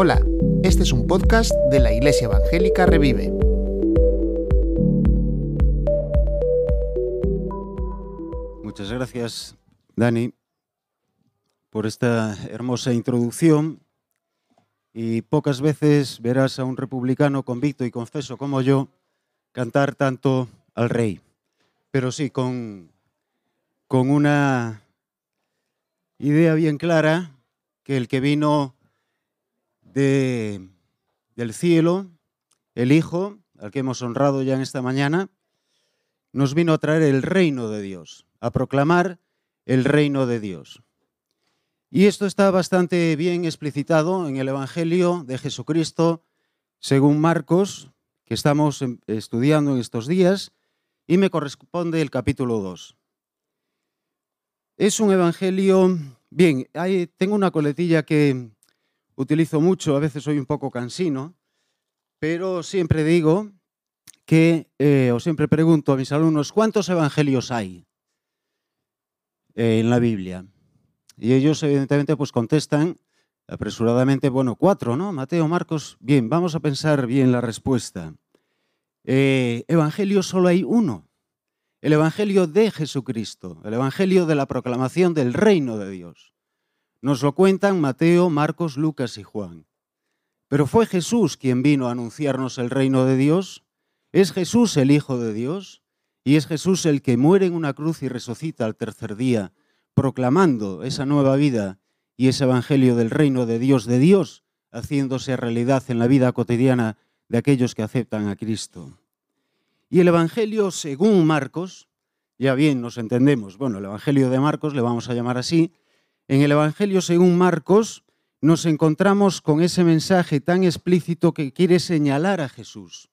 Hola, este es un podcast de la Iglesia Evangélica Revive. Muchas gracias, Dani, por esta hermosa introducción. Y pocas veces verás a un republicano convicto y confeso como yo cantar tanto al rey, pero sí con, con una idea bien clara que el que vino de, del cielo, el Hijo, al que hemos honrado ya en esta mañana, nos vino a traer el reino de Dios, a proclamar el reino de Dios. Y esto está bastante bien explicitado en el Evangelio de Jesucristo según Marcos, que estamos em, estudiando en estos días, y me corresponde el capítulo 2. Es un Evangelio, bien, tengo una coletilla que utilizo mucho, a veces soy un poco cansino, pero siempre digo que, eh, o siempre pregunto a mis alumnos, ¿cuántos evangelios hay en la Biblia? Y ellos evidentemente pues contestan apresuradamente, bueno, cuatro, ¿no? Mateo, Marcos, bien, vamos a pensar bien la respuesta. Eh, evangelio solo hay uno, el Evangelio de Jesucristo, el Evangelio de la proclamación del reino de Dios. Nos lo cuentan Mateo, Marcos, Lucas y Juan. Pero fue Jesús quien vino a anunciarnos el reino de Dios. Es Jesús el Hijo de Dios y es Jesús el que muere en una cruz y resucita al tercer día, proclamando esa nueva vida y ese Evangelio del reino de Dios, de Dios, haciéndose realidad en la vida cotidiana de aquellos que aceptan a Cristo. Y el Evangelio según Marcos, ya bien nos entendemos, bueno, el Evangelio de Marcos le vamos a llamar así, en el Evangelio según Marcos nos encontramos con ese mensaje tan explícito que quiere señalar a Jesús.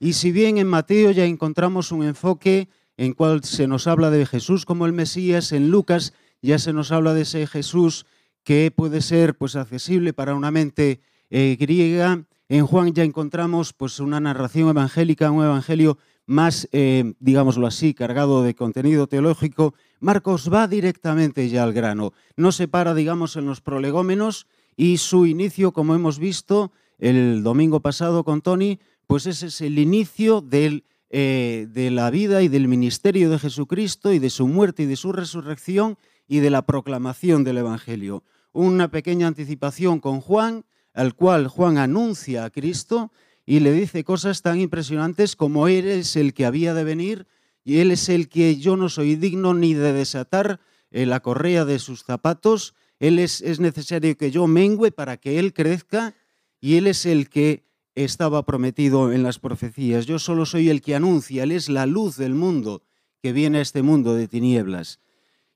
Y si bien en Mateo ya encontramos un enfoque en cual se nos habla de Jesús como el Mesías, en Lucas ya se nos habla de ese Jesús que puede ser pues accesible para una mente eh, griega. En Juan ya encontramos pues una narración evangélica, un evangelio más, eh, digámoslo así, cargado de contenido teológico, Marcos va directamente ya al grano. No se para, digamos, en los prolegómenos y su inicio, como hemos visto el domingo pasado con Tony, pues ese es el inicio eh, de la vida y del ministerio de Jesucristo y de su muerte y de su resurrección y de la proclamación del Evangelio. Una pequeña anticipación con Juan, al cual Juan anuncia a Cristo y le dice cosas tan impresionantes como eres el que había de venir y él es el que yo no soy digno ni de desatar eh, la correa de sus zapatos, él es, es necesario que yo mengüe para que él crezca y él es el que estaba prometido en las profecías. Yo solo soy el que anuncia, él es la luz del mundo que viene a este mundo de tinieblas.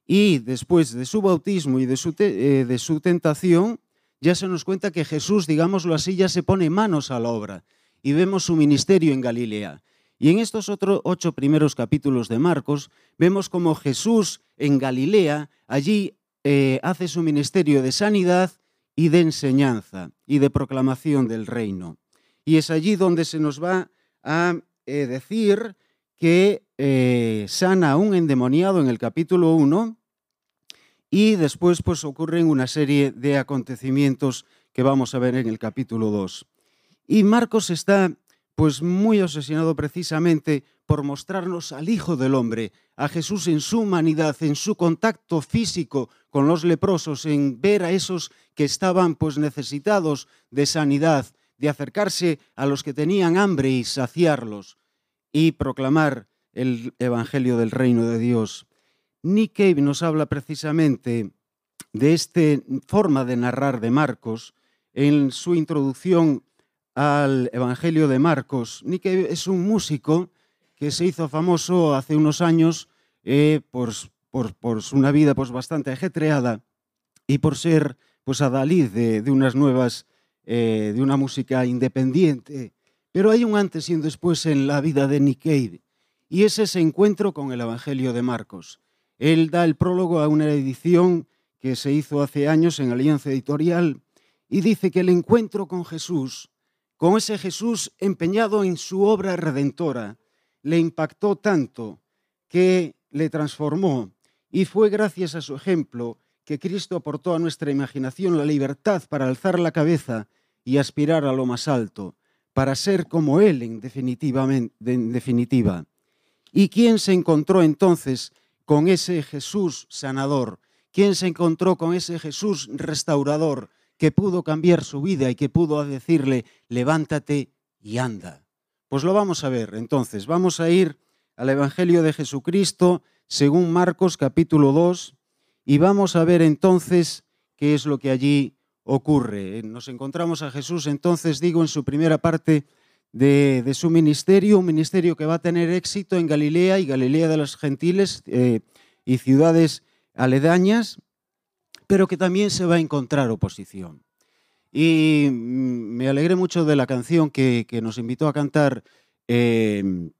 Y después de su bautismo y de su, eh, de su tentación, ya se nos cuenta que Jesús, digámoslo así, ya se pone manos a la obra y vemos su ministerio en Galilea. Y en estos otros ocho primeros capítulos de Marcos vemos como Jesús en Galilea allí eh, hace su ministerio de sanidad y de enseñanza y de proclamación del reino. Y es allí donde se nos va a eh, decir que eh, sana a un endemoniado en el capítulo 1 y después pues ocurren una serie de acontecimientos que vamos a ver en el capítulo 2. Y Marcos está pues muy obsesionado precisamente por mostrarnos al Hijo del Hombre, a Jesús en su humanidad, en su contacto físico con los leprosos, en ver a esos que estaban pues necesitados de sanidad, de acercarse a los que tenían hambre y saciarlos y proclamar el evangelio del reino de Dios. Nick Cave nos habla precisamente de esta forma de narrar de Marcos en su introducción al Evangelio de Marcos. Nick es un músico que se hizo famoso hace unos años eh, por, por, una vida pues, bastante ajetreada y por ser pues, adalid de, de unas nuevas, eh, de una música independiente. Pero hay un antes y un después en la vida de Nick Cave, y es ese encuentro con el Evangelio de Marcos. Él da el prólogo a una edición que se hizo hace años en Alianza Editorial y dice que el encuentro con Jesús con ese Jesús empeñado en su obra redentora, le impactó tanto que le transformó y fue gracias a su ejemplo que Cristo aportó a nuestra imaginación la libertad para alzar la cabeza y aspirar a lo más alto, para ser como Él en, definitiva. ¿Y quién se encontró entonces con ese Jesús sanador? ¿Quién se encontró con ese Jesús restaurador que pudo cambiar su vida y que pudo decirle, levántate y anda? Pues lo vamos a ver entonces. Vamos a ir al Evangelio de Jesucristo según Marcos capítulo 2 y vamos a ver entonces qué es lo que allí ocurre. Nos encontramos a Jesús entonces, digo, en su primera parte de, su ministerio, un ministerio que va a tener éxito en Galilea y Galilea de los gentiles eh, y ciudades aledañas, pero que también se va a encontrar oposición. Y mm, me alegré mucho de la canción que, nos invitó a cantar, em,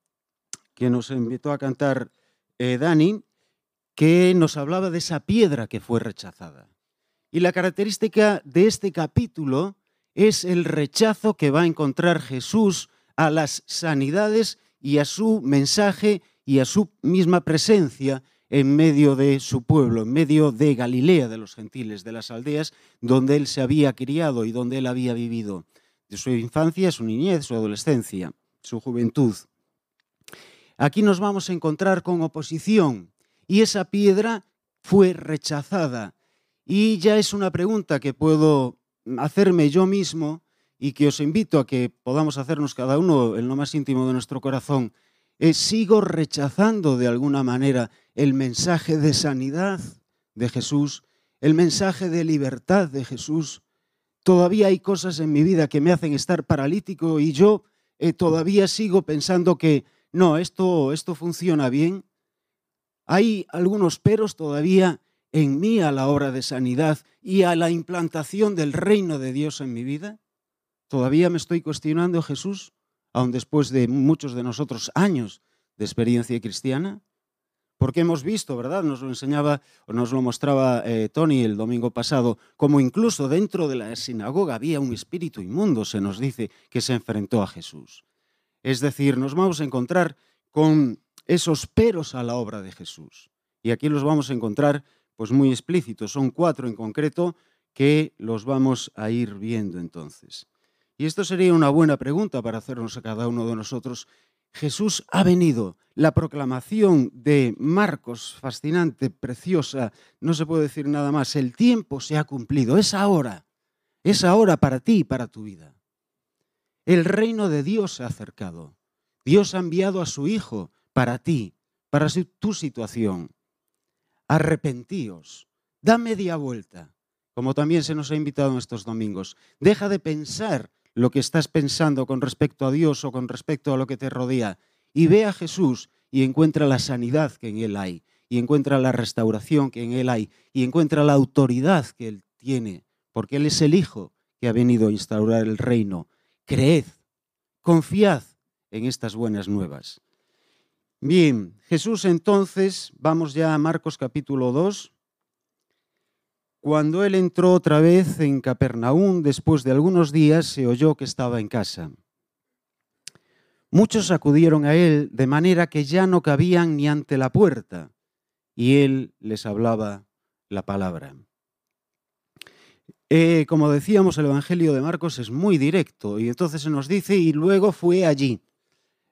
que nos invitó a cantar eh, Dani, que nos hablaba de esa piedra que fue rechazada. Y la característica de este capítulo es el rechazo que va a encontrar Jesús a las sanidades y a su mensaje y a su misma presencia en medio de su pueblo, en medio de Galilea de los gentiles, de las aldeas donde él se había criado y donde él había vivido, de su infancia, su niñez, su adolescencia, su juventud. Aquí nos vamos a encontrar con oposición y esa piedra fue rechazada. Y ya es una pregunta que puedo hacerme yo mismo y que os invito a que podamos hacernos cada uno en lo más íntimo de nuestro corazón. ¿Sigo rechazando de alguna manera el mensaje de sanidad de Jesús, el mensaje de libertad de Jesús? Todavía hay cosas en mi vida que me hacen estar paralítico y yo eh, todavía sigo pensando que no, esto, esto funciona bien. Hay algunos peros todavía en mí a la obra de sanidad y a la implantación del reino de Dios en mi vida. Todavía me estoy cuestionando, Jesús, aun después de muchos de nosotros años de experiencia cristiana. Porque hemos visto, ¿verdad? Nos lo enseñaba o nos lo mostraba eh, Tony el domingo pasado, como incluso dentro de la sinagoga había un espíritu inmundo, se nos dice, que se enfrentó a Jesús. Es decir, nos vamos a encontrar con esos peros a la obra de Jesús. Y aquí los vamos a encontrar pues muy explícitos. Son cuatro en concreto que los vamos a ir viendo entonces. Y esto sería una buena pregunta para hacernos a cada uno de nosotros. Jesús ha venido. La proclamación de Marcos, fascinante, preciosa, no se puede decir nada más. El tiempo se ha cumplido. Es ahora. Es ahora para ti y para tu vida. El reino de Dios se ha acercado. Dios ha enviado a su Hijo para ti, para tu situación. Arrepentíos. Da media vuelta, como también se nos ha invitado en estos domingos. Deja de pensar lo que estás pensando con respecto a Dios o con respecto a lo que te rodea y ve a Jesús y encuentra la sanidad que en Él hay, y encuentra la restauración que en Él hay, y encuentra la autoridad que Él tiene, porque Él es el Hijo que ha venido a instaurar el reino. Creed, confiad en estas buenas nuevas. Bien, Jesús entonces, vamos ya a Marcos capítulo 2, cuando él entró otra vez en Capernaum, después de algunos días, se oyó que estaba en casa. Muchos acudieron a él de manera que ya no cabían ni ante la puerta, y él les hablaba la palabra. Eh, como decíamos, el Evangelio de Marcos es muy directo, y entonces se nos dice, y luego fue allí.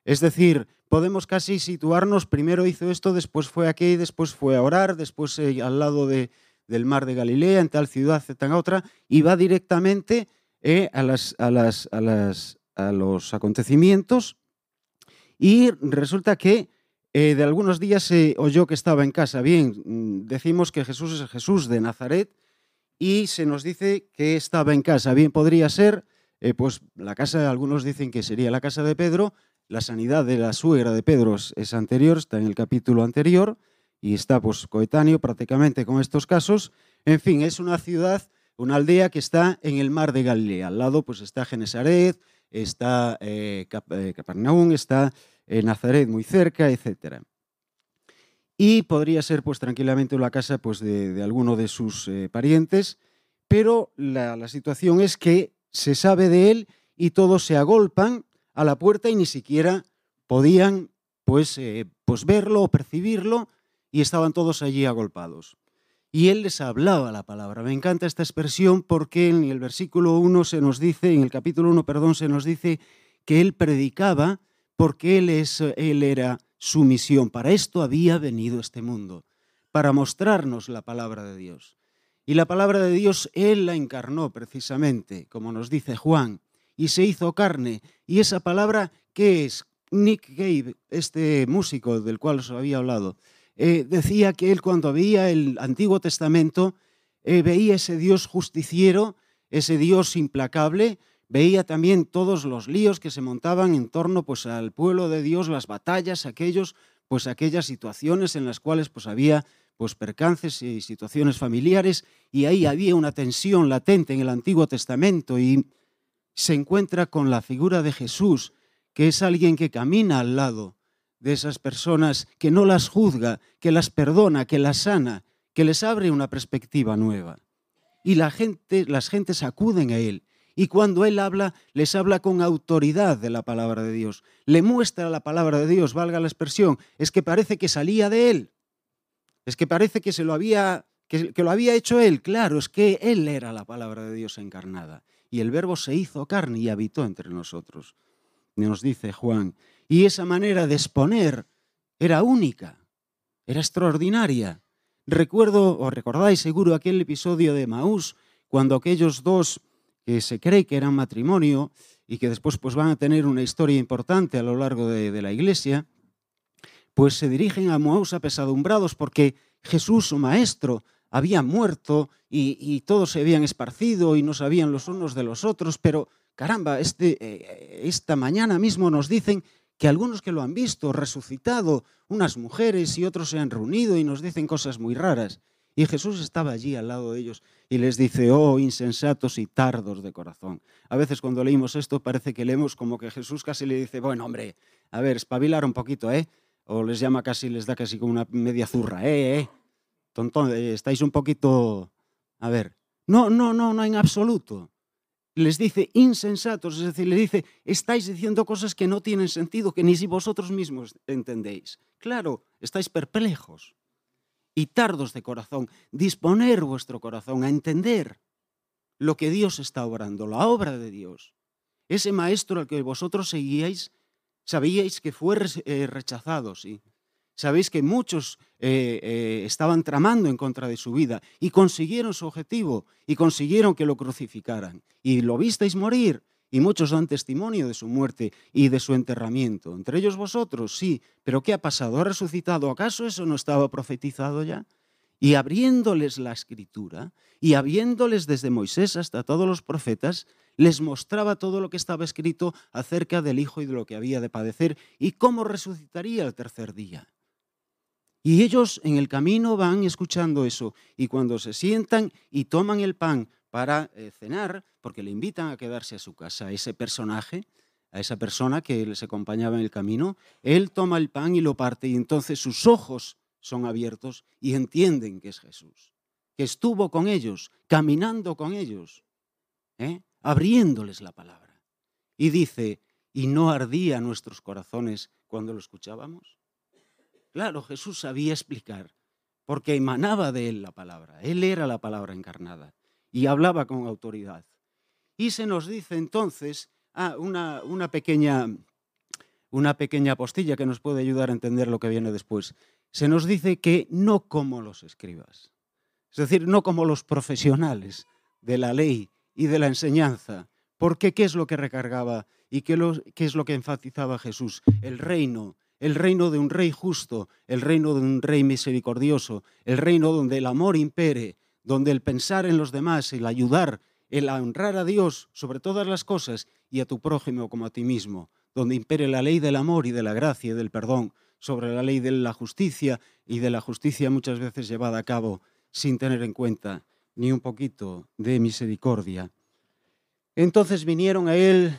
Es decir, podemos casi situarnos, primero hizo esto, después fue aquí, después fue a orar, después eh, al lado de, del mar de Galilea, en tal ciudad, en tal otra, y va directamente eh, a, los acontecimientos. Y resulta que eh, de algunos días se oyó que estaba en casa. Bien, decimos que Jesús es Jesús de Nazaret y se nos dice que estaba en casa. Bien, podría ser, eh, pues la casa, algunos dicen que sería la casa de Pedro. La sanidad de la suegra de Pedro es anterior, está en el capítulo anterior y está pues coetáneo prácticamente con estos casos. En fin, es una ciudad, una aldea que está en el mar de Galilea. Al lado pues está Genesaret, está eh, eh, Capernaum, está eh, Nazaret muy cerca, etc. Y podría ser pues tranquilamente la casa pues, de, alguno de sus parientes, pero la, situación es que se sabe de él y todos se agolpan a la puerta y ni siquiera podían pues, pues verlo o percibirlo y estaban todos allí agolpados. y él les hablaba la palabra. Me encanta esta expresión porque en el versículo 1 se nos dice, en el capítulo 1, perdón, se nos dice que él predicaba porque él, es, él era su misión. Para esto había venido este mundo, para mostrarnos la palabra de Dios. Y la palabra de Dios él la encarnó precisamente, como nos dice Juan, y se hizo carne. Y esa palabra, ¿qué es? Nick Cave, este músico del cual os había hablado, eh, decía que él cuando veía el Antiguo Testamento, eh, veía ese Dios justiciero, ese Dios implacable, veía también todos los líos que se montaban en torno pues, al pueblo de Dios, las batallas, aquellos, pues, aquellas situaciones en las cuales pues, había pues, percances y situaciones familiares, y ahí había una tensión latente en el Antiguo Testamento, y se encuentra con la figura de Jesús, que es alguien que camina al lado de esas personas, que no las juzga, que las perdona, que las sana, que les abre una perspectiva nueva. Y la gente, las gentes acuden a Él. Y cuando Él habla, les habla con autoridad de la palabra de Dios. Le muestra la palabra de Dios, valga la expresión. Es que parece que salía de Él. Es que parece que, se lo, había, que, lo había hecho Él. Claro, es que Él era la palabra de Dios encarnada. Y el verbo se hizo carne y habitó entre nosotros. Nos dice Juan. Y esa manera de exponer era única, era extraordinaria. Recuerdo, o recordáis seguro aquel episodio de Maús, cuando aquellos dos que se cree que eran matrimonio y que después pues, van a tener una historia importante a lo largo de, de la iglesia, pues se dirigen a Maús apesadumbrados porque Jesús, su maestro, había muerto y, todos se habían esparcido y no sabían los unos de los otros, pero caramba, este, eh, esta mañana mismo nos dicen que algunos que lo han visto resucitado, unas mujeres y otros se han reunido y nos dicen cosas muy raras. Y Jesús estaba allí al lado de ellos y les dice, oh, insensatos y tardos de corazón. A veces cuando leímos esto parece que leemos como que Jesús casi le dice, bueno, hombre, a ver, espabilar un poquito, ¿eh? O les llama casi, les da casi como una media zurra, ¿eh? eh? Tontón, eh, estáis un poquito... A ver, no, no, no, no en absoluto les dice insensatos, es decir, le dice, estáis diciendo cosas que no tienen sentido, que ni si vosotros mismos entendéis. Claro, estáis perplejos y tardos de corazón. Disponer vuestro corazón a entender lo que Dios está obrando, la obra de Dios. Ese maestro al que vosotros seguíais, sabíais que fue eh, rechazado, sí, Sabéis que muchos eh, eh, estaban tramando en contra de su vida y consiguieron su objetivo y consiguieron que lo crucificaran. Y lo visteis morir y muchos dan testimonio de su muerte y de su enterramiento. Entre ellos vosotros, sí, pero ¿qué ha pasado? ¿Ha resucitado? ¿Acaso eso no estaba profetizado ya? Y abriéndoles la escritura y habiéndoles desde Moisés hasta todos los profetas, les mostraba todo lo que estaba escrito acerca del Hijo y de lo que había de padecer y cómo resucitaría el tercer día. Y ellos en el camino van escuchando eso. Y cuando se sientan y toman el pan para eh, cenar, porque le invitan a quedarse a su casa, a ese personaje, a esa persona que les acompañaba en el camino, él toma el pan y lo parte y entonces sus ojos son abiertos y entienden que es Jesús, que estuvo con ellos, caminando con ellos, ¿eh? abriéndoles la palabra. Y dice, ¿y no ardía nuestros corazones cuando lo escuchábamos? Claro, Jesús sabía explicar, porque emanaba de él la palabra. Él era la palabra encarnada y hablaba con autoridad. Y se nos dice entonces ah, una, pequeña, una pequeña postilla que nos puede ayudar a entender lo que viene después. Se nos dice que no como los escribas, es decir, no como los profesionales de la ley y de la enseñanza, porque ¿qué es lo que recargaba y qué, lo, qué es lo que enfatizaba Jesús? El reino, el reino de un rey justo, el reino de un rey misericordioso, el reino donde el amor impere, donde el pensar en los demás, el ayudar, el honrar a Dios sobre todas las cosas y a tu prójimo como a ti mismo, donde impere la ley del amor y de la gracia y del perdón sobre la ley de la justicia y de la justicia muchas veces llevada a cabo sin tener en cuenta ni un poquito de misericordia. Entonces vinieron a él,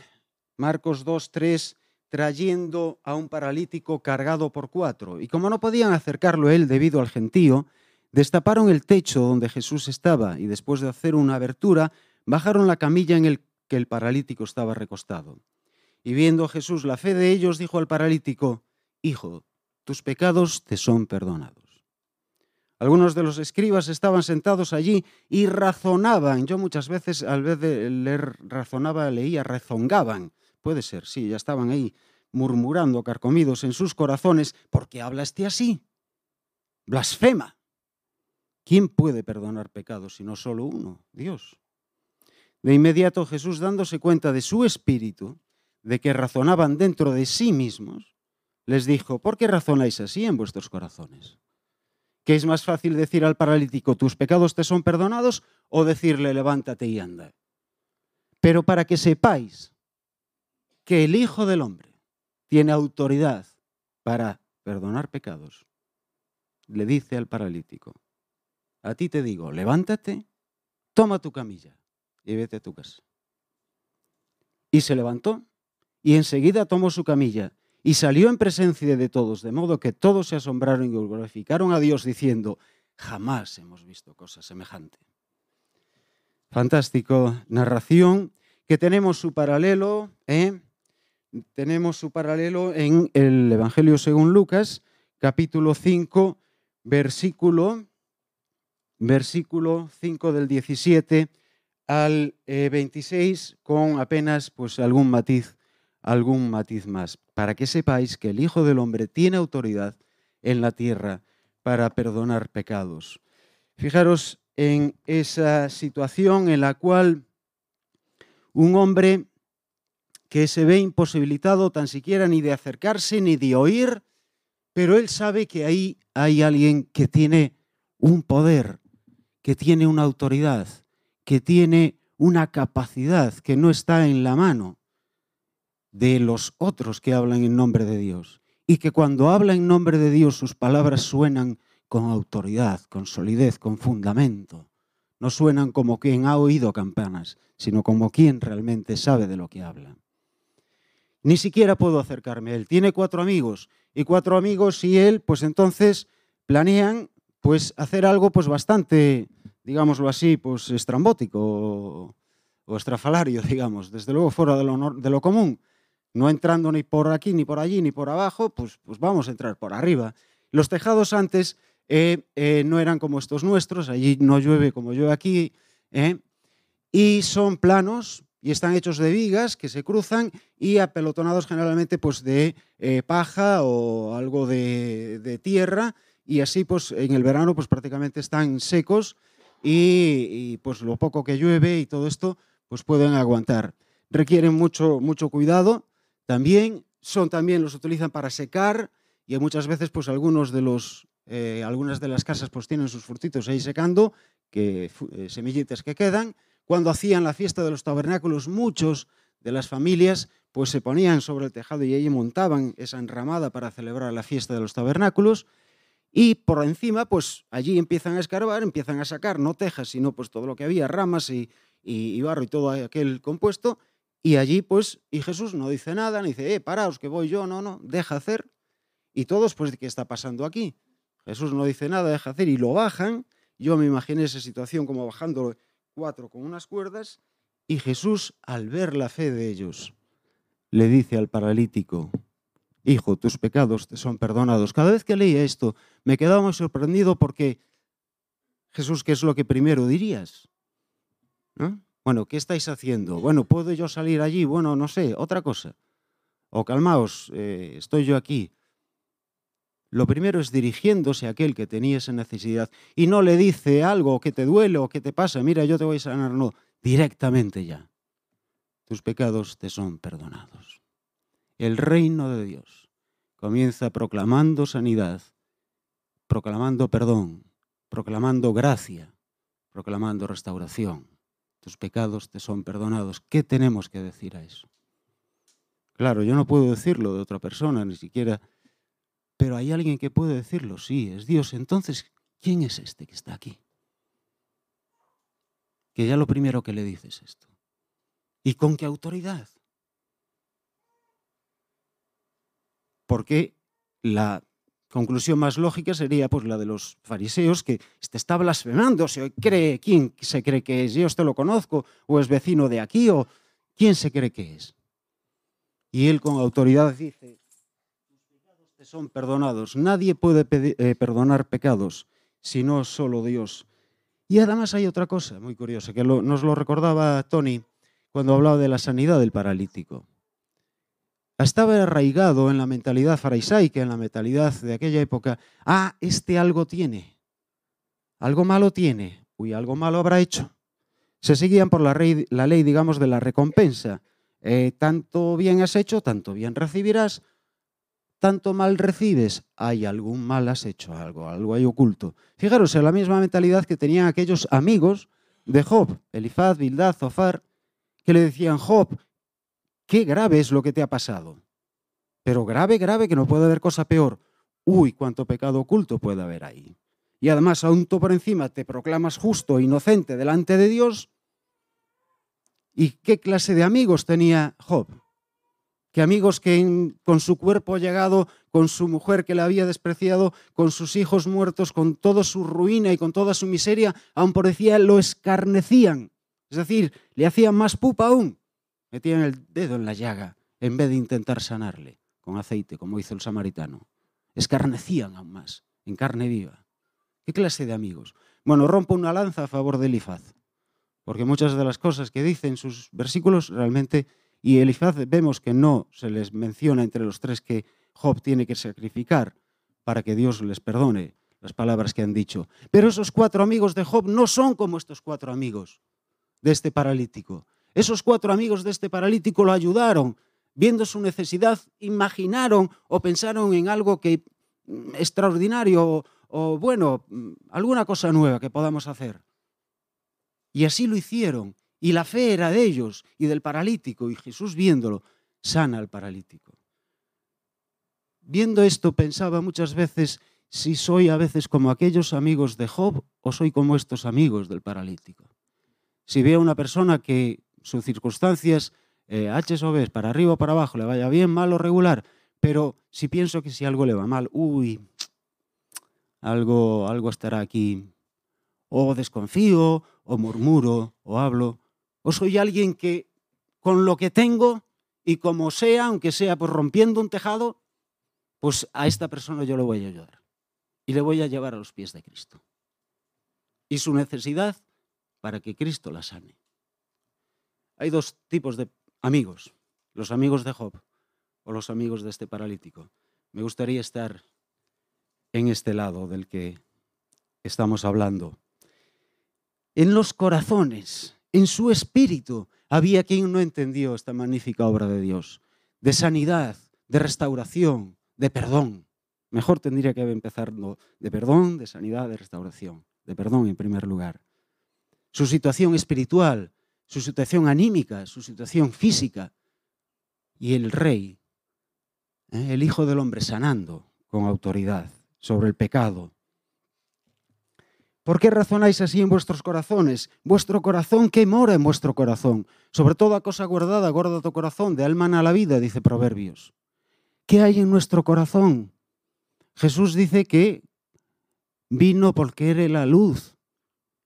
Marcos 2, 3, trayendo a un paralítico cargado por cuatro. Y como no podían acercarlo él debido al gentío, destaparon el techo donde Jesús estaba y después de hacer una abertura, bajaron la camilla en el que el paralítico estaba recostado. Y viendo Jesús la fe de ellos, dijo al paralítico, Hijo, tus pecados te son perdonados. Algunos de los escribas estaban sentados allí y razonaban. Yo muchas veces, al vez de leer razonaba, leía rezongaban. Puede ser, sí, ya estaban ahí murmurando, carcomidos en sus corazones. ¿Por qué habla este así? Blasfema. ¿Quién puede perdonar pecados si no solo uno? Dios. De inmediato Jesús, dándose cuenta de su espíritu, de que razonaban dentro de sí mismos, les dijo, ¿por qué razonáis así en vuestros corazones? ¿Qué es más fácil decir al paralítico, tus pecados te son perdonados, o decirle, levántate y anda? Pero para que sepáis que el Hijo del Hombre tiene autoridad para perdonar pecados, le dice al paralítico, a ti te digo, levántate, toma tu camilla y vete a tu casa. Y se levantó y enseguida tomó su camilla y salió en presencia de todos, de modo que todos se asombraron y glorificaron a Dios diciendo, jamás hemos visto cosa semejante. Fantástico narración que tenemos su paralelo, ¿eh? Tenemos su paralelo en el Evangelio según Lucas, capítulo 5, versículo, versículo 5 del 17 al 26, eh, con apenas pues, algún matiz algún matiz más, para que sepáis que el Hijo del Hombre tiene autoridad en la tierra para perdonar pecados. Fijaros en esa situación en la cual un hombre que se ve imposibilitado tan siquiera ni de acercarse ni de oír, pero él sabe que ahí hay alguien que tiene un poder, que tiene una autoridad, que tiene una capacidad que no está en la mano de los otros que hablan en nombre de Dios. Y que cuando habla en nombre de Dios sus palabras suenan con autoridad, con solidez, con fundamento. No suenan como quien ha oído campanas, sino como quien realmente sabe de lo que habla. Ni siquiera puedo acercarme a él. Tiene cuatro amigos y cuatro amigos y él, pues entonces planean pues hacer algo pues bastante, digámoslo así, pues estrambótico o, estrafalario, digamos, desde luego fuera de lo, común no entrando ni por aquí, ni por allí, ni por abajo, pues, pues vamos a entrar por arriba. Los tejados antes eh, eh, no eran como estos nuestros, allí no llueve como llueve aquí, eh, y son planos y están hechos de vigas que se cruzan y apelotonados generalmente pues, de paja o algo de, tierra, y así pues en el verano pues prácticamente están secos y, y, pues lo poco que llueve y todo esto pues pueden aguantar. Requieren mucho, mucho cuidado también son también los utilizan para secar y muchas veces pues algunos de los eh, algunas de las casas pues tienen sus frutitos ahí secando, eh, semillitas que quedan. Cuando hacían la fiesta de los tabernáculos, muchos de las familias pues se ponían sobre el tejado y allí montaban esa enramada para celebrar la fiesta de los tabernáculos. Y por encima, pues allí empiezan a escarbar, empiezan a sacar no tejas, sino pues todo lo que había, ramas y, y barro y todo aquel compuesto, y allí, pues, y Jesús no dice nada, ni dice, eh, paraos, que voy yo, no, no, deja hacer. Y todos, pues, ¿qué está pasando aquí? Jesús no dice nada, deja hacer, y lo bajan. Yo me imaginé esa situación como bajando cuatro con unas cuerdas, y Jesús, al ver la fe de ellos, le dice al paralítico, Hijo, tus pecados te son perdonados. Cada vez que leía esto, me quedaba muy sorprendido porque Jesús, ¿qué es lo que primero dirías? ¿No? Bueno, ¿qué estáis haciendo? Bueno, ¿puedo yo salir allí? Bueno, no sé, otra cosa. O calmaos, eh, estoy yo aquí. Lo primero es dirigiéndose a aquel que tenía esa necesidad y no le dice algo que te duele o que te pasa, mira, yo te voy a sanar, no, directamente ya. Tus pecados te son perdonados. El reino de Dios comienza proclamando sanidad, proclamando perdón, proclamando gracia, proclamando restauración tus pecados te son perdonados. ¿Qué tenemos que decir a eso? Claro, yo no puedo decirlo de otra persona, ni siquiera, pero hay alguien que puede decirlo, sí, es Dios. Entonces, ¿quién es este que está aquí? Que ya lo primero que le dices es esto. ¿Y con qué autoridad? Porque la conclusión más lógica sería pues la de los fariseos que este está blasfemando, se cree quién se cree que es, yo te lo conozco o es vecino de aquí o quién se cree que es. Y él con autoridad dice, son perdonados. Nadie puede eh, perdonar pecados sino solo Dios. Y además hay otra cosa muy curiosa, que nos lo recordaba Tony cuando hablaba de la sanidad del paralítico. Estaba arraigado en la mentalidad farisaica, en la mentalidad de aquella época, ah, este algo tiene, algo malo tiene, uy, algo malo habrá hecho. Se seguían por la, ley, digamos, de la recompensa. Eh, tanto bien has hecho, tanto bien recibirás, tanto mal recibes, hay algún mal has hecho, algo, algo hay oculto. Fijaros en la misma mentalidad que tenían aquellos amigos de Job, Elifaz, Bildad, Zofar, que le decían, Job, qué grave es lo que te ha pasado. Pero grave, grave, que no puede haber cosa peor. Uy, cuánto pecado oculto puede haber ahí. Y además, aún tú por encima te proclamas justo, e inocente delante de Dios. ¿Y qué clase de amigos tenía Job? Que amigos que con su cuerpo llegado, con su mujer que le había despreciado, con sus hijos muertos, con toda su ruina y con toda su miseria, aún por decía, lo escarnecían. Es decir, le hacían más pupa aún. Metían el dedo en la llaga en vez de intentar sanarle con aceite, como hizo el samaritano. Escarnecían aún más, en carne viva. ¿Qué clase de amigos? Bueno, rompo una lanza a favor de Elifaz, porque muchas de las cosas que dice en sus versículos realmente y Elifaz vemos que no se les menciona entre los tres que Job tiene que sacrificar para que Dios les perdone las palabras que han dicho. Pero esos cuatro amigos de Job no son como estos cuatro amigos de este paralítico. Esos cuatro amigos de este paralítico lo ayudaron, viendo su necesidad, imaginaron o pensaron en algo que mm, extraordinario o, o bueno, mm, alguna cosa nueva que podamos hacer. Y así lo hicieron. Y la fe era de ellos y del paralítico, y Jesús viéndolo, sana al paralítico. Viendo esto pensaba muchas veces si soy a veces como aquellos amigos de Job o soy como estos amigos del paralítico. Si veo a una persona que sus circunstancias, eh, H o B, para arriba o para abajo, le vaya bien, mal o regular, pero si pienso que si algo le va mal, uy, algo, algo estará aquí, o desconfío, o murmuro, o hablo, ¿O soy alguien que con lo que tengo y como sea, aunque sea pues rompiendo un tejado, pues a esta persona yo le voy a ayudar y le voy a llevar a los pies de Cristo? Y su necesidad para que Cristo la sane. Hay dos tipos de amigos, los amigos de Job o los amigos de este paralítico. Me gustaría estar en este lado del que estamos hablando. En los corazones en su espíritu había quien no entendió esta magnífica obra de Dios, de sanidad, de restauración, de perdón. Mejor tendría que empezar de perdón, de sanidad, de restauración, de perdón en primer lugar. Su situación espiritual, su situación anímica, su situación física y el rey, ¿eh? el Hijo del Hombre sanando con autoridad sobre el pecado, ¿Por qué razonáis así en vuestros corazones? Vuestro corazón, ¿qué mora en vuestro corazón? Sobre toda cosa guardada, guarda tu corazón, de alma a la vida, dice Proverbios. ¿Qué hay en nuestro corazón? Jesús dice que vino porque era la luz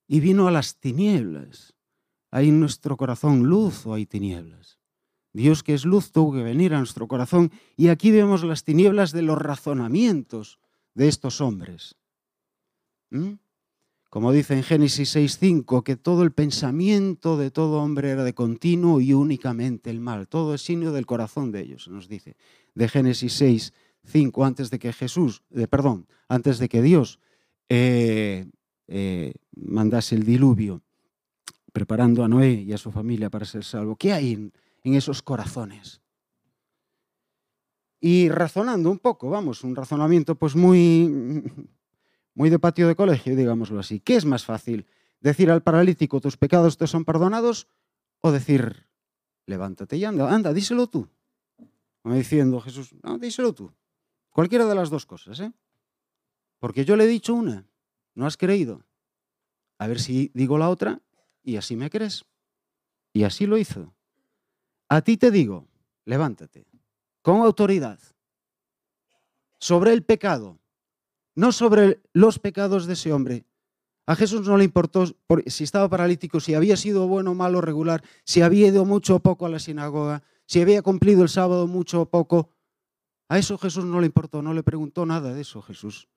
y vino a las tinieblas. ¿Hay en nuestro corazón luz o hay tinieblas? Dios que es luz tuvo que venir a nuestro corazón y aquí vemos las tinieblas de los razonamientos de estos hombres. ¿Mm? Como dice en Génesis 6.5, que todo el pensamiento de todo hombre era de continuo y únicamente el mal. Todo es signo del corazón de ellos, nos dice. De Génesis 6.5, antes de que Jesús, de, perdón, antes de que Dios eh, eh, mandase el diluvio, preparando a Noé y a su familia para ser salvo. ¿Qué hay en, en esos corazones? Y razonando un poco, vamos, un razonamiento pues muy muy de patio de colegio, digámoslo así. ¿Qué es más fácil? ¿Decir al paralítico tus pecados te son perdonados? ¿O decir, levántate y anda, anda, díselo tú? Como diciendo Jesús, no, díselo tú. Cualquiera de las dos cosas, ¿eh? Porque yo le he dicho una, no has creído. A ver si digo la otra y así me crees. Y así lo hizo. A ti te digo, levántate, con autoridad, sobre el pecado, no sobre los pecados de ese hombre. A Jesús no le importó si estaba paralítico, si había sido bueno, malo, regular, si había ido mucho o poco a la sinagoga, si había cumplido el sábado mucho o poco. A eso Jesús no le importó, no le preguntó nada de eso Jesús.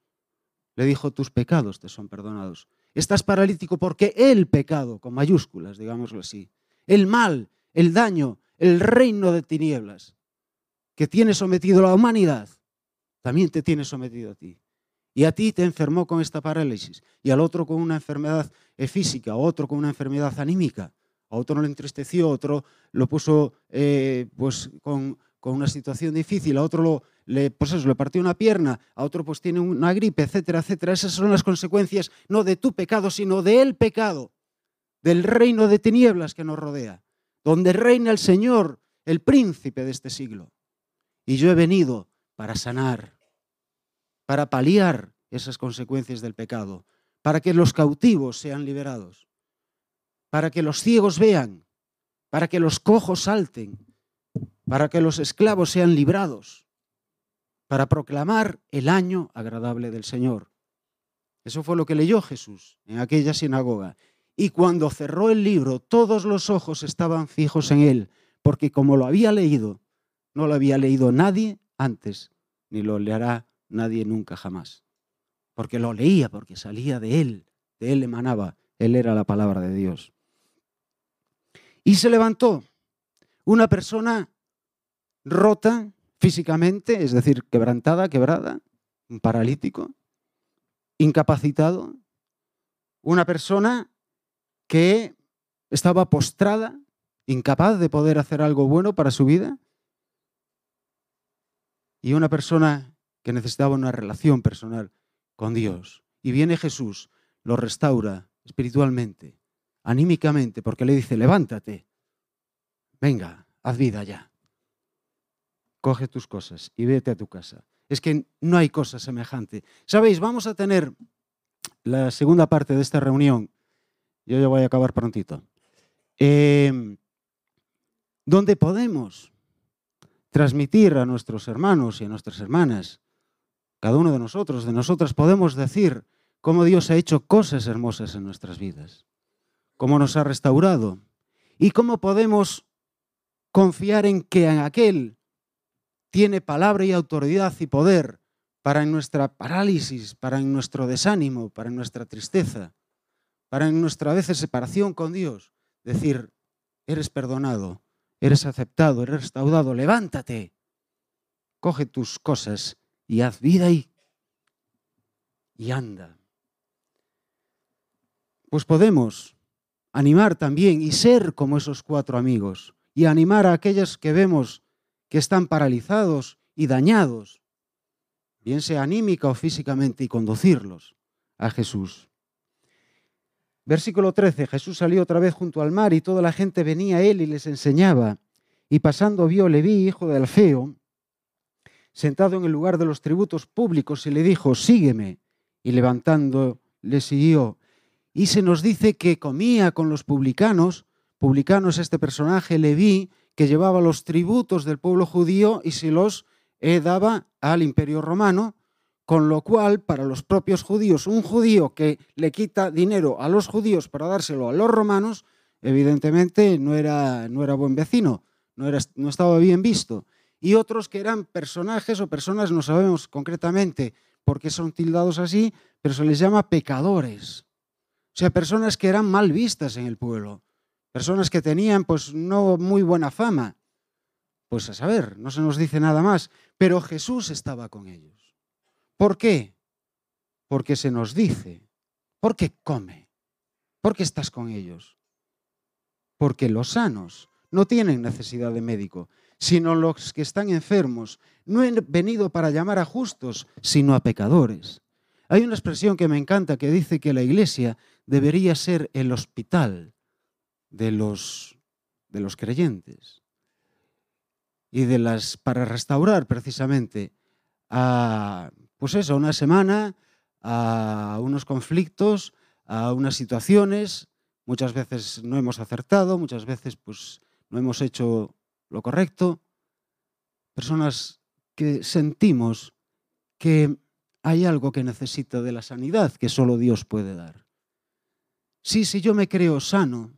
Le dijo, tus pecados te son perdonados. Estás paralítico porque el pecado, con mayúsculas, digámoslo así, el mal, el daño, el reino de tinieblas que tiene sometido a la humanidad, también te tiene sometido a ti. Y a ti te enfermó con esta parálisis, y al otro con una enfermedad física, a otro con una enfermedad anímica, a otro no le entristeció, otro lo puso eh, pues, con, una situación difícil, a otro le, pues eso, le partió una pierna, a otro pues tiene una gripe, etcétera, etcétera. Esas son las consecuencias no de tu pecado, sino del pecado, del reino de tinieblas que nos rodea, donde reina el Señor, el príncipe de este siglo. Y yo he venido para sanar, para paliar esas consecuencias del pecado, para que los cautivos sean liberados, para que los ciegos vean, para que los cojos salten, para que los esclavos sean librados, para proclamar el año agradable del Señor. Eso fue lo que leyó Jesús en aquella sinagoga. Y cuando cerró el libro, todos los ojos estaban fijos en él, porque como lo había leído, no lo había leído nadie antes, ni lo leerá nadie nunca jamás. Porque lo leía, porque salía de él, de él emanaba, él era la palabra de Dios. Y se levantó una persona rota, físicamente, es decir, quebrantada, quebrada, un paralítico, incapacitado, una persona que estaba postrada, incapaz de poder hacer algo bueno para su vida, y una persona que necesitaba una relación personal con Dios. Y viene Jesús, lo restaura espiritualmente, anímicamente, porque le dice, levántate, venga, haz vida ya coge tus cosas y vete a tu casa. Es que no hay cosa semejante. Sabéis, vamos a tener la segunda parte de esta reunión, yo ya voy a acabar prontito, em, donde podemos transmitir a nuestros hermanos y a nuestras hermanas, cada uno de nosotros, de nosotras, podemos decir cómo Dios ha hecho cosas hermosas en nuestras vidas, cómo nos ha restaurado y cómo podemos confiar en que en aquel tiene palabra y autoridad y poder para en nuestra parálisis, para en nuestro desánimo, para en nuestra tristeza, para en nuestra a veces separación con Dios. Decir, eres perdonado, eres aceptado, eres restaurado, levántate, coge tus cosas y haz vida y, y anda. Pues podemos animar también y ser como esos cuatro amigos y animar a aquellos que vemos que están paralizados y dañados, bien sea anímica o físicamente, y conducirlos a Jesús. Versículo 13. Jesús salió otra vez junto al mar y toda la gente venía a él y les enseñaba. Y pasando vio Leví, hijo de Alfeo, sentado en el lugar de los tributos públicos y le dijo, sígueme. Y levantando le siguió. Y se nos dice que comía con los publicanos. Publicanos, este personaje, Leví, que llevaba los tributos del pueblo judío y se los eh, daba al imperio romano, con lo cual para los propios judíos, un judío que le quita dinero a los judíos para dárselo a los romanos, evidentemente no era, no era buen vecino, no, era, no estaba bien visto. Y otros que eran personajes o personas, no sabemos concretamente por qué son tildados así, pero se les llama pecadores. O sea, personas que eran mal vistas en el pueblo personas que tenían pues no muy buena fama. Pues a saber, no se nos dice nada más, pero Jesús estaba con ellos. ¿Por qué? Porque se nos dice, ¿por qué come? ¿Por qué estás con ellos? Porque los sanos no tienen necesidad de médico, sino los que están enfermos. No he venido para llamar a justos, sino a pecadores. Hay una expresión que me encanta que dice que la iglesia debería ser el hospital de los, de los creyentes y de las para restaurar precisamente a pues eso, una semana, a unos conflictos, a unas situaciones, muchas veces no hemos acertado, muchas veces pues no hemos hecho lo correcto, personas que sentimos que hay algo que necesita de la sanidad que solo Dios puede dar. Sí, si yo me creo sano,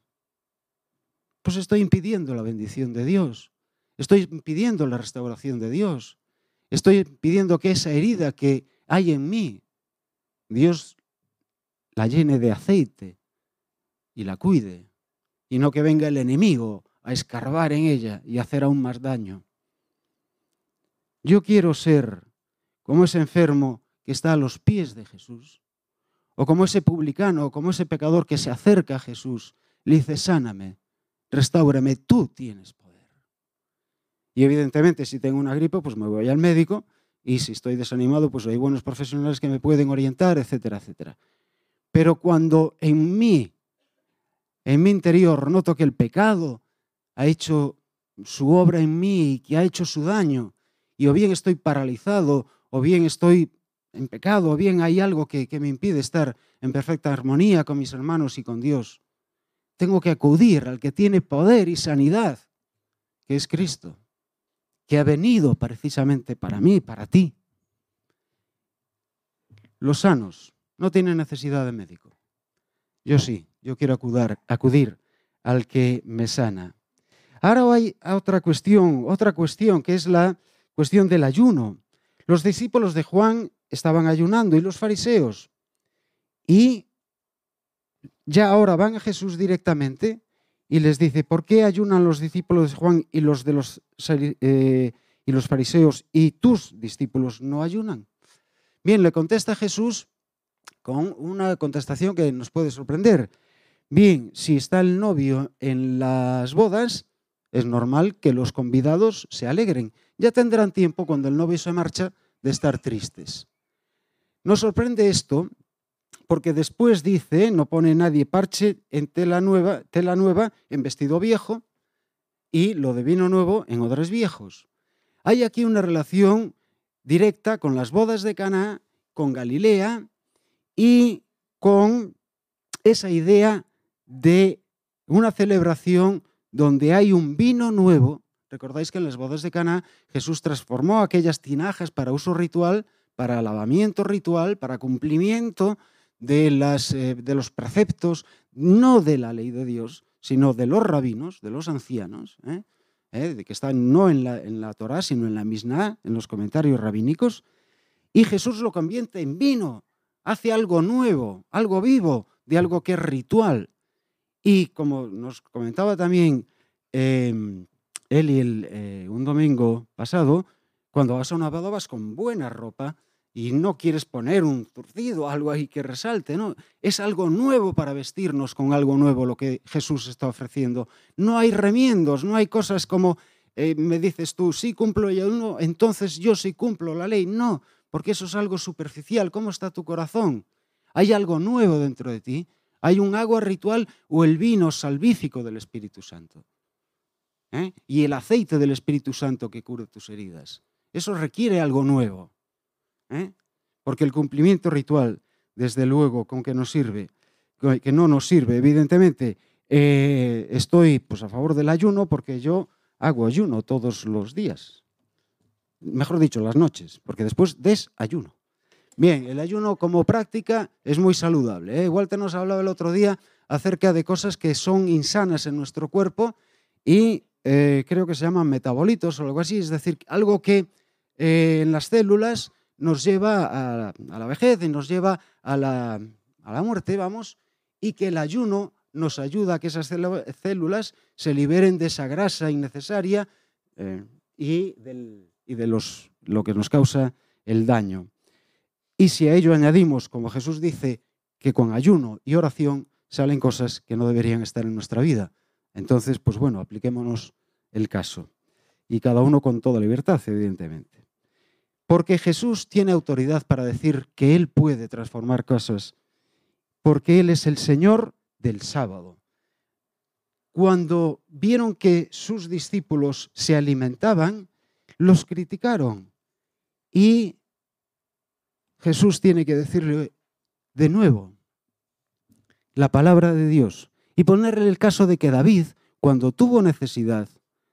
pues estoy impidiendo la bendición de Dios. Estoy impidiendo la restauración de Dios. Estoy pidiendo que esa herida que hay en mí Dios la llene de aceite y la cuide, y no que venga el enemigo a escarbar en ella y hacer aún más daño. Yo quiero ser como ese enfermo que está a los pies de Jesús, o como ese publicano, o como ese pecador que se acerca a Jesús, le dice, sáname, restáurame, tú tienes poder. Y evidentemente si tengo una gripe, pues me voy al médico, y si estoy desanimado, pues hay buenos profesionales que me pueden orientar, etcétera, etcétera. Pero cuando en mí, en mi interior, noto que el pecado ha hecho su obra en mí y que ha hecho su daño, y o bien estoy paralizado, o bien estoy en pecado, o bien hay algo que, que me impide estar en perfecta armonía con mis hermanos y con Dios, tengo que acudir al que tiene poder y sanidad, que es Cristo, que ha venido precisamente para mí, para ti. Los sanos no tienen necesidad de médico. Yo sí, yo quiero acudir, acudir al que me sana. Ahora hay otra cuestión, otra cuestión que es la cuestión del ayuno. Los discípulos de Juan estaban ayunando y los fariseos. Y ya ahora van a Jesús directamente y les dice, ¿por qué ayunan los discípulos de Juan y los, de los, eh, y los fariseos y tus discípulos no ayunan? Bien, le contesta Jesús con una contestación que nos puede sorprender. Bien, si está el novio en las bodas, es normal que los convidados se alegren. Ya tendrán tiempo cuando el novio se marcha de estar tristes. Nos sorprende esto porque después dice, no pone nadie parche en tela nueva, tela nueva en vestido viejo y lo de vino nuevo en odres viejos. Hay aquí una relación directa con las bodas de Cana, con Galilea y con esa idea de una celebración donde hay un vino nuevo. Recordáis que en las bodas de Cana Jesús transformó aquellas tinajas para uso ritual, para lavamiento ritual, para cumplimiento eh, de los preceptos, no de la ley de Dios, sino de los rabinos, de los ancianos, ¿eh? ¿Eh? que están no en la, en Torah, sino en la Mishnah, en los comentarios rabínicos, y Jesús lo convierte en vino, hace algo nuevo, algo vivo, de algo que es ritual. Y como nos comentaba también eh, Eli un domingo pasado, cuando vas a una boda vas con buena ropa, y no quieres poner un zurcido, algo ahí que resalte, ¿no? Es algo nuevo para vestirnos con algo nuevo lo que Jesús está ofreciendo. No hay remiendos, no hay cosas como eh, me dices tú, sí cumplo y uno, entonces yo sí cumplo la ley. No, porque eso es algo superficial. ¿Cómo está tu corazón? Hay algo nuevo dentro de ti. Hay un agua ritual o el vino salvífico del Espíritu Santo. ¿eh? Y el aceite del Espíritu Santo que cura tus heridas. Eso requiere algo nuevo. ¿eh? Porque el cumplimiento ritual, desde luego, con que nos sirve, que no nos sirve, evidentemente, eh, estoy pues, a favor del ayuno porque yo hago ayuno todos los días. Mejor dicho, las noches, porque después desayuno. Bien, el ayuno como práctica es muy saludable. ¿eh? Te nos hablaba el otro día acerca de cosas que son insanas en nuestro cuerpo y creo que se llaman metabolitos o algo así, es decir, algo que en las células nos lleva a, la vejez y nos lleva a la, muerte, vamos, y que el ayuno nos ayuda a que esas células se liberen de esa grasa innecesaria eh, y, de los, lo que nos causa el daño. Y si a ello añadimos, como Jesús dice, que con ayuno y oración salen cosas que no deberían estar en nuestra vida, entonces, pues bueno, apliquémonos el caso. Y cada uno con toda libertad, evidentemente. Porque Jesús tiene autoridad para decir que Él puede transformar cosas, porque Él es el Señor del sábado. Cuando vieron que sus discípulos se alimentaban, los criticaron. Y Jesús tiene que decirle de nuevo la palabra de Dios y ponerle el caso de que David, cuando tuvo necesidad,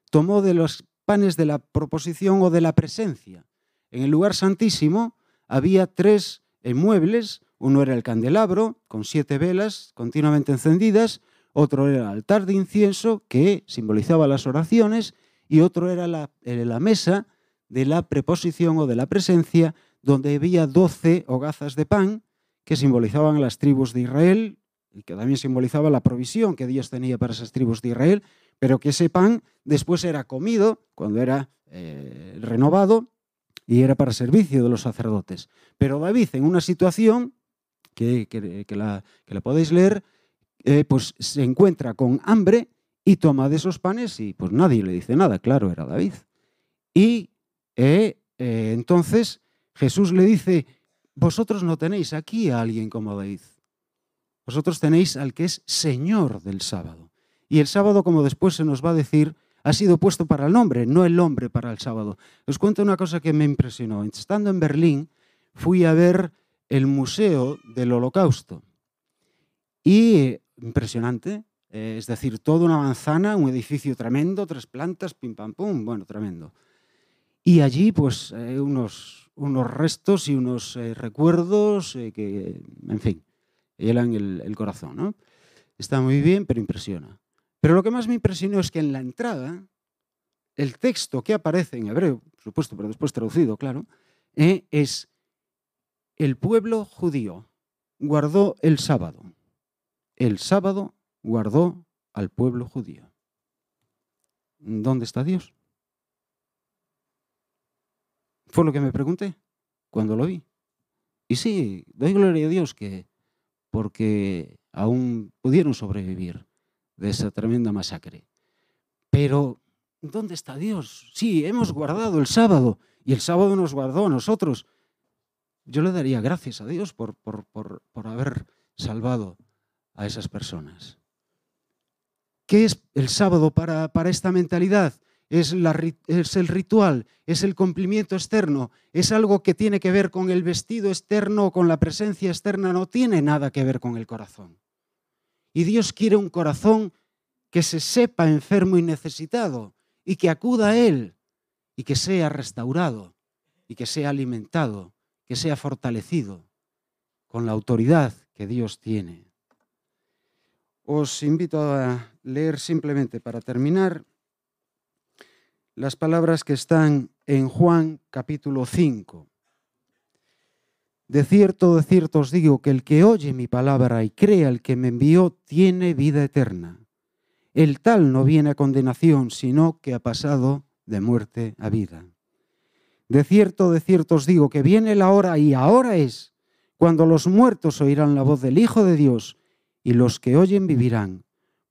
tomó de los panes de la proposición o de la presencia en el lugar santísimo había tres muebles. Uno era el candelabro, con siete velas continuamente encendidas. Otro era el altar de incienso, que simbolizaba las oraciones. Y otro era la, la mesa de la preposición o de la presencia, donde había doce hogazas de pan que simbolizaban las tribus de Israel y que también simbolizaba la provisión que Dios tenía para esas tribus de Israel, pero que ese pan después era comido cuando era eh, renovado y era para servicio de los sacerdotes. Pero David, en una situación que, la, podéis leer, eh, pues se encuentra con hambre y toma de esos panes y pues nadie le dice nada, claro, era David. Y eh, entonces Jesús le dice, vosotros no tenéis aquí a alguien como David. Vosotros tenéis al que es Señor del sábado. Y el sábado, como después se nos va a decir, ha sido puesto para el hombre, no el hombre para el sábado. Os cuento una cosa que me impresionó. Estando en Berlín, fui a ver el Museo del Holocausto. Y impresionante, eh, es decir, toda una manzana, un edificio tremendo, tres plantas, pim pam pum, bueno, tremendo. Y allí, pues, eh, unos, unos restos y unos eh, recuerdos que, en fin, hielan el, corazón. ¿no? Está muy bien, pero impresiona. Pero lo que más me impresionó es que en la entrada, el texto que aparece en hebreo, por supuesto, pero después traducido, claro, eh, es el pueblo judío guardó el sábado. El sábado guardó al pueblo judío. ¿Dónde está Dios? Fue lo que me pregunté cuando lo vi. Y sí, doy gloria a Dios que porque aún pudieron sobrevivir de esa tremenda masacre. Pero, ¿dónde está Dios? Sí, hemos guardado el sábado y el sábado nos guardó a nosotros. Yo le daría gracias a Dios por, por, haber salvado a esas personas. ¿Qué es el sábado para, para esta mentalidad? Es, el ritual, es el cumplimiento externo, es algo que tiene que ver con el vestido externo o con la presencia externa, no tiene nada que ver con el corazón. Y Dios quiere un corazón que se sepa enfermo y necesitado y que acuda a Él y que sea restaurado y que sea alimentado, que sea fortalecido con la autoridad que Dios tiene. Os invito a leer simplemente para terminar las palabras que están en Juan capítulo 5. De cierto, de cierto os digo que el que oye mi palabra y crea el que me envió tiene vida eterna. El tal no viene a condenación, sino que ha pasado de muerte a vida. De cierto, de cierto os digo que viene la hora y ahora es cuando los muertos oirán la voz del Hijo de Dios y los que oyen vivirán,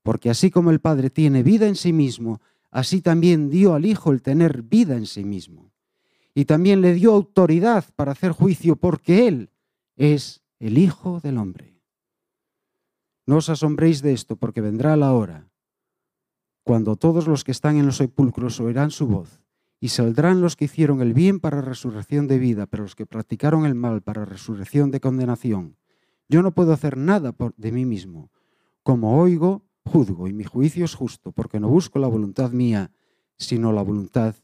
porque así como el Padre tiene vida en sí mismo, así también dio al Hijo el tener vida en sí mismo. Y también le dio autoridad para hacer juicio porque Él es el Hijo del Hombre. No os asombréis de esto porque vendrá la hora cuando todos los que están en los sepulcros oirán su voz y saldrán los que hicieron el bien para resurrección de vida, pero los que practicaron el mal para resurrección de condenación. Yo no puedo hacer nada por, de mí mismo. Como oigo, juzgo y mi juicio es justo, porque no busco la voluntad mía, sino la voluntad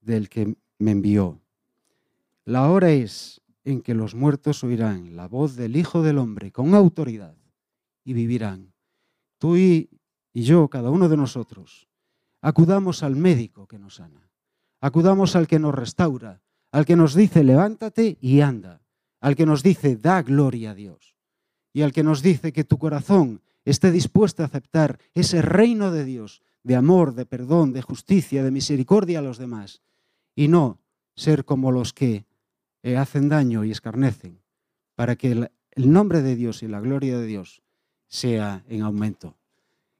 del que me envió. La hora es en que los muertos oirán la voz del Hijo del Hombre con autoridad y vivirán. Tú y, yo, cada uno de nosotros, acudamos al médico que nos sana, acudamos al que nos restaura, al que nos dice levántate y anda, al que nos dice da gloria a Dios y al que nos dice que tu corazón esté dispuesta a aceptar ese reino de Dios, de amor, de perdón, de justicia, de misericordia a los demás, y no ser como los que eh, hacen daño y escarnecen, para que el, nombre de Dios y la gloria de Dios sea en aumento.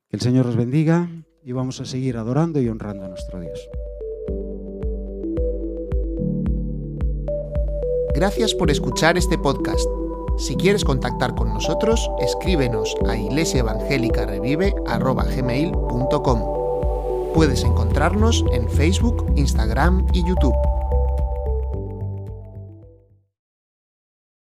Que el Señor os bendiga y vamos a seguir adorando y honrando a nuestro Dios. Gracias por escuchar este podcast. Si quieres contactar con nosotros, escríbenos a iglesiaevangelicarevive.com. Puedes encontrarnos en Facebook, Instagram y YouTube.